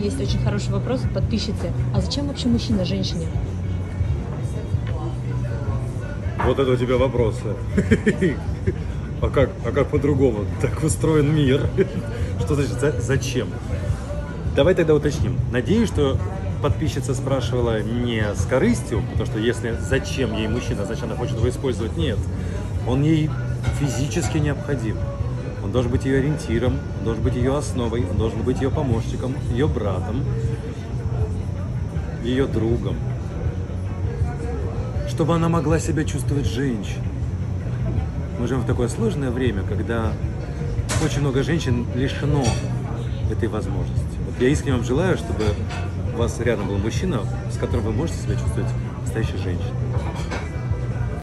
есть очень хороший вопрос от подписчицы. А зачем вообще мужчина женщине? Вот это у тебя вопросы. А как, а как по-другому? Так устроен мир. Что значит за- зачем? Давай тогда уточним. Надеюсь, что подписчица спрашивала не с корыстью, потому что если зачем ей мужчина, зачем она хочет его использовать, нет. Он ей физически необходим. Он должен быть ее ориентиром, он должен быть ее основой, он должен быть ее помощником, ее братом, ее другом. Чтобы она могла себя чувствовать женщиной. Мы живем в такое сложное время, когда очень много женщин лишено этой возможности. Вот я искренне вам желаю, чтобы у вас рядом был мужчина, с которым вы можете себя чувствовать настоящей женщиной.